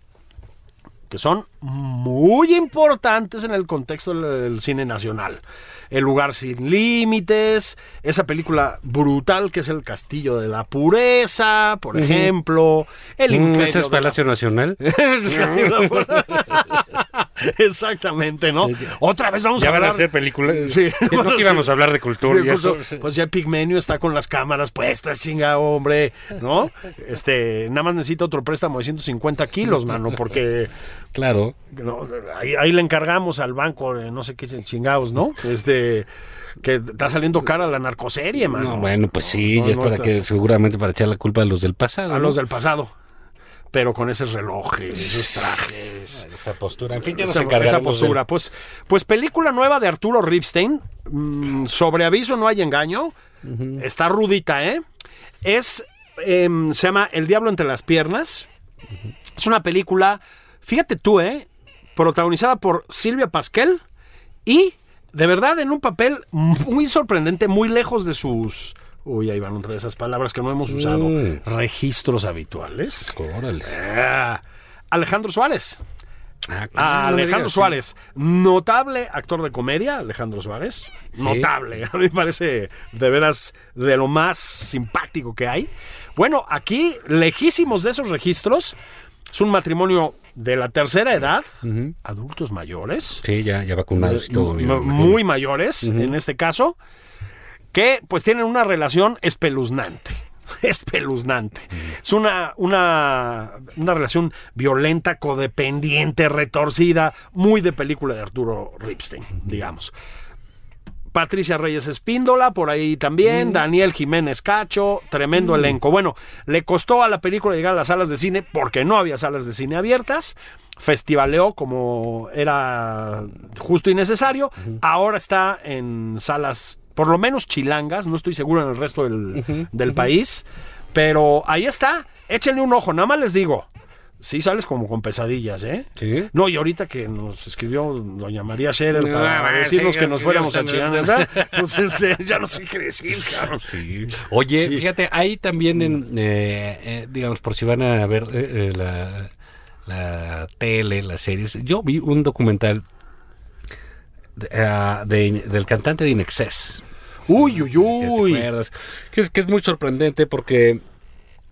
que son muy importantes en el contexto del, cine nacional. El lugar sin límites, esa película brutal que es El Castillo de la Pureza, por ejemplo, El Mm, Imperio ¿Ese es la- Palacio Nacional? es el Castillo de la Pureza. Exactamente, ¿no? Otra vez vamos Ya a van hablar a hacer películas. Sí. no que íbamos a hablar de cultura. de y eso. cultura. Pues ya Pigmenio está con las cámaras puestas, chinga, hombre, ¿no? Este, nada más necesita otro préstamo de 150 kilos, mano, porque Claro. no, ahí, ahí le encargamos al banco, de no sé qué chingados, ¿no? Este, que está saliendo cara la narcoserie, mano. No, bueno, pues sí, No, ya es para está- que seguramente para echar la culpa a los del pasado. A ¿no? los del pasado. Pero con esos relojes, esos trajes. Esa postura. En fin, ya nos esa, esa de- postura. Pues, pues película nueva de Arturo Ripstein. mm, sobre aviso no hay engaño. Está rudita, ¿eh? Es, em, se llama El Diablo entre las piernas. Es una película, fíjate tú, ¿eh? Protagonizada por Silvia Pasquel y, de verdad, en un papel muy sorprendente, muy lejos de sus... Uy, ahí van otra de esas palabras que no hemos usado. Mm. Registros habituales. Órale. Ah, Alejandro Suárez. Ah, A claro, no me Alejandro digas, Suárez, notable actor de comedia, Alejandro Suárez, notable, a mí me parece de veras de lo más simpático que hay. Bueno, aquí, lejísimos de esos registros, es un matrimonio de la tercera edad, adultos mayores, Sí, ya, ya vacunados y todo. m- mira, muy mayores en este caso, que pues tienen una relación espeluznante. Espeluznante. Es una, una, una relación violenta, codependiente, retorcida, muy de película de Arturo Ripstein, digamos. Patricia Reyes Espíndola, por ahí también, Daniel Jiménez Cacho, tremendo elenco. Bueno, le costó a la película llegar a las salas de cine porque no había salas de cine abiertas. Festivaleó como era justo y necesario. Ahora está en salas, por lo menos chilangas, no estoy seguro en el resto del, del país. Pero ahí está, échenle un ojo, nada más les digo. Sí sales como con pesadillas, ¿eh? Sí. No, y ahorita que nos escribió doña María Scherer No, para ah, decirnos sí, que nos fuéramos a te- ¿verdad? Pues este, ya no sé qué decir, cabrón. Sí. Oye, Sí. fíjate, ahí también en, eh, eh, digamos, por si van a ver eh, eh, la, la tele, las series, yo vi un documental de- del cantante de Inexcess. Uy, uy, ¿Ya te uy. Que, es- que es muy sorprendente porque,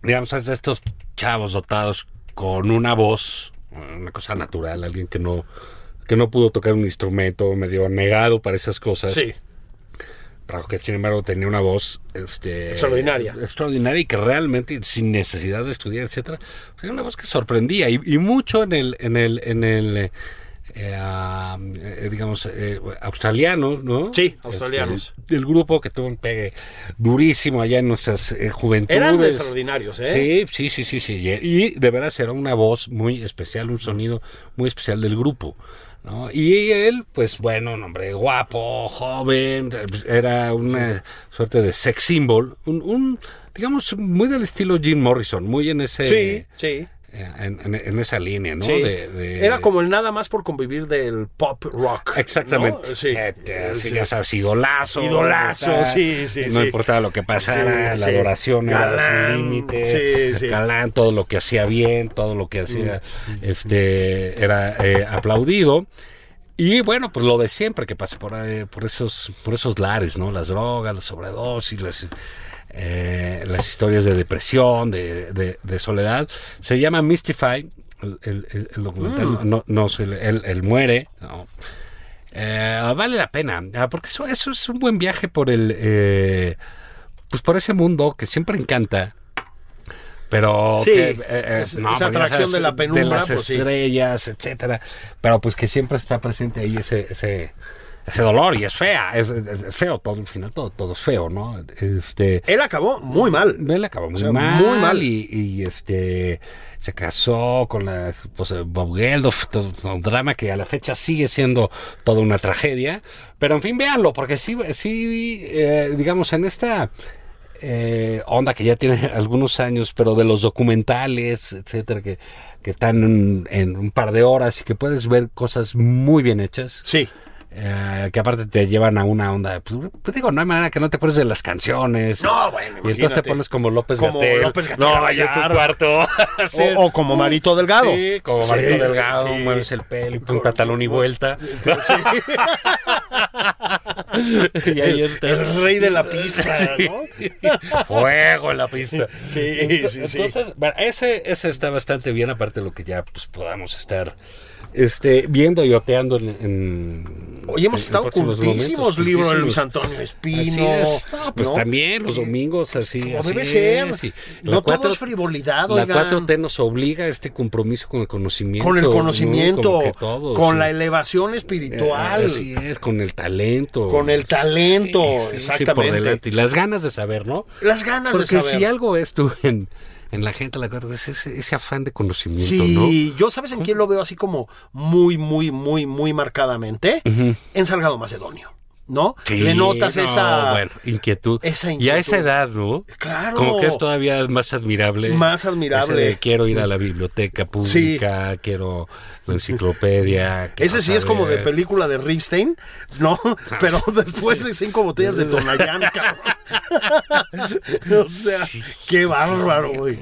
digamos, es de estos chavos dotados con una voz, una cosa natural, alguien que no que no pudo tocar un instrumento, medio negado para esas cosas Sí, pero que sin embargo tenía una voz este, Extraordinaria. extraordinaria y que realmente sin necesidad de estudiar etcétera tenía una voz que sorprendía y, y mucho en el en el en el eh, eh, digamos eh, australianos no Sí, australianos. Este, el grupo que tuvo un pegue durísimo allá en nuestras eh, juventudes eran extraordinarios, ¿eh? Sí, sí, sí, sí, sí. Y de veras era una voz muy especial, un sonido muy especial del grupo. ¿no? Y él, pues bueno, un hombre guapo, joven, era una suerte de sex symbol, un, un, digamos, muy del estilo Jim Morrison, muy en ese... Sí, sí. Eh, En, en- en esa línea, ¿no? sí. De- de- Era como el nada más por convivir del pop rock. Exactamente. ¿no? Sí. Sí, ya sabes, idolazo. Idolazo, sí, sí, No importaba lo que pasara, la adoración era sin límite. sí, sí. Galán, todo lo que hacía bien, todo lo que hacía este era eh, aplaudido. Y bueno, pues lo de siempre que pasa por, ahí, por esos por esos lares, ¿no? Las drogas, las sobredosis, las eh, las historias de depresión, de, de- de soledad. Se llama Mystify, el, el- el- el documental. Mm. No, no, él, él muere. ¿no? Eh, vale la pena, ah, porque eso, eso es un buen viaje por el, eh, pues por ese mundo que siempre encanta. Pero Sí, que, eh, es- no, esa pues atracción de la penumbra, de las pues sí. estrellas, etcétera. Pero pues que siempre está presente ahí ese, ese, ese dolor y es fea, es, es- es feo todo al final, todo, todo es feo, ¿no? Este, Él acabó muy mal. él acabó muy sea, mal, muy mal. Y, y, este se casó con la pues, Bob Geldof, todo un drama que a la fecha sigue siendo toda una tragedia. Pero en fin, véanlo, porque sí, sí eh, digamos, en esta eh, onda que ya tiene algunos años, pero de los documentales, etcétera, que, que están en, en un par de horas y que puedes ver cosas muy bien hechas. Sí. Eh, que aparte te llevan a una onda. Pues, pues digo, no hay manera que no te acuerdes de las canciones. No, bueno, Y entonces te pones como López Como Gatell. López Gatell, No, ahí en tu cuarto. Sí. O, o como Marito Delgado. Sí, como Sí, Marito Delgado, sí. mueves el pelo y un pantalón y vuelta. y ahí estás. el rey de la pista, ¿no? Fuego en la pista. Sí, sí, sí. Entonces, bueno, ese, ese está bastante bien, aparte de lo que ya pues, podamos estar este, viendo y oteando en. en- Hoy hemos en estado cultísimos, libro de Luis. Antonio Espino. Es. No, pues ¿no? también los domingos así. Como así debe ser. es, No la todo cuatro- es frivolidad, La oigan. 4T nos obliga a este compromiso con el conocimiento. Con el ¿no? conocimiento, con la elevación Eh, espiritual, Así es, con el talento. con el talento, Sí, sí, sí, exactamente. por delante. Y las ganas de saber, ¿no? Las ganas Porque de saber. si algo es tú en, en la gente, la es ese, ese afán de conocimiento, Sí, yo sabes en quién lo veo así como muy, muy, muy, muy marcadamente. En Salgado Macedonio, ¿no? Sí, Le notas no, esa. bueno, inquietud. esa Y a esa edad, ¿no? Claro. Como que es todavía más admirable. Más admirable. De quiero ir a la biblioteca pública, quiero enciclopedia. Ese sí es como de película de Ripstein, ¿no? Pero después de cinco botellas de Tonayán, cabrón. o sea, qué bárbaro, güey.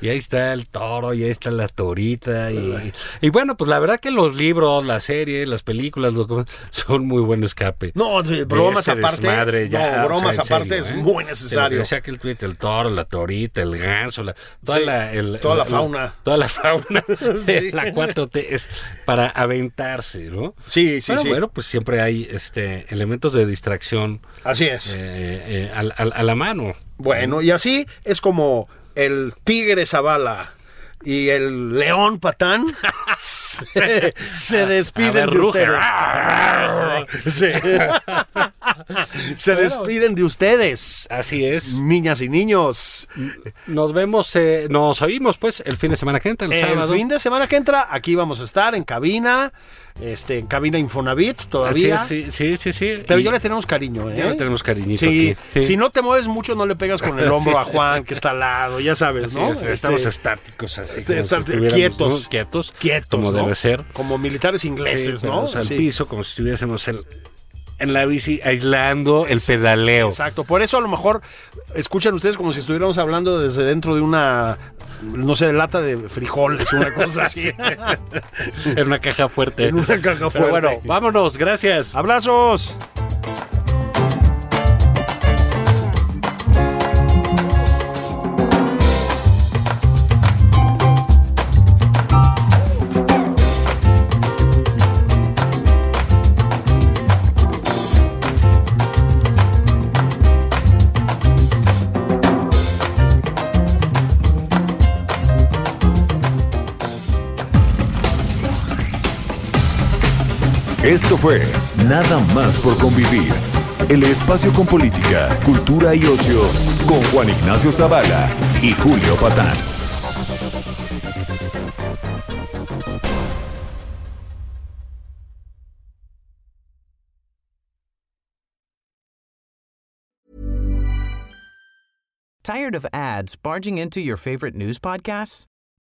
Y ahí está el toro, y ahí está la torita. Y, y bueno, pues la verdad que los libros, las series, las películas, lo son muy buen escape. No, de bromas este aparte. desmadre ya, no, o bromas sea, aparte serio, es ¿eh? muy necesario. que sea que el tweet, el toro, la torita, el ganso, la, toda, Sí, la, el- toda la el- fauna. Toda la fauna. Sí. La 4T es para aventarse, ¿no? Sí, sí, Pero sí. bueno, pues siempre hay este elementos de distracción Así es. eh, eh, a, la mano. Bueno, y así es como el tigre Zavala y el león Patán se, despiden ver, de ustedes. Sí. Se despiden de ustedes, Así es. niñas y niños. Nos vemos, eh, nos oímos pues el fin de semana que entra, el, El sábado. fin de semana que entra, aquí vamos a estar en cabina, este, en cabina Infonavit Así todavía. es, sí, sí, sí. sí. Pero Y ya le tenemos cariño, ¿eh? ya le tenemos cariñito Sí, aquí. Sí. si no te mueves mucho, no le pegas con el hombro a Juan, que está al lado, ya sabes, Así ¿no? es, estamos Este, estáticos así. este, estar- si quietos. ¿no? Quietos. quietos, Como ¿no? debe ser. Como militares ingleses, Sí, ¿no? al Sí. piso, como si estuviésemos en, en la bici aislando el pedaleo. Exacto, por eso a lo mejor escuchan ustedes como si estuviéramos hablando desde dentro de una, no sé, lata de frijoles, una cosa así. en una caja fuerte. En una caja Pero fuerte. bueno, vámonos, gracias. ¡Abrazos! Esto fue Nada más por convivir. El espacio con política, cultura y ocio con Juan Ignacio Zavala y Julio Patán. Tired of ads barging into your favorite news podcasts?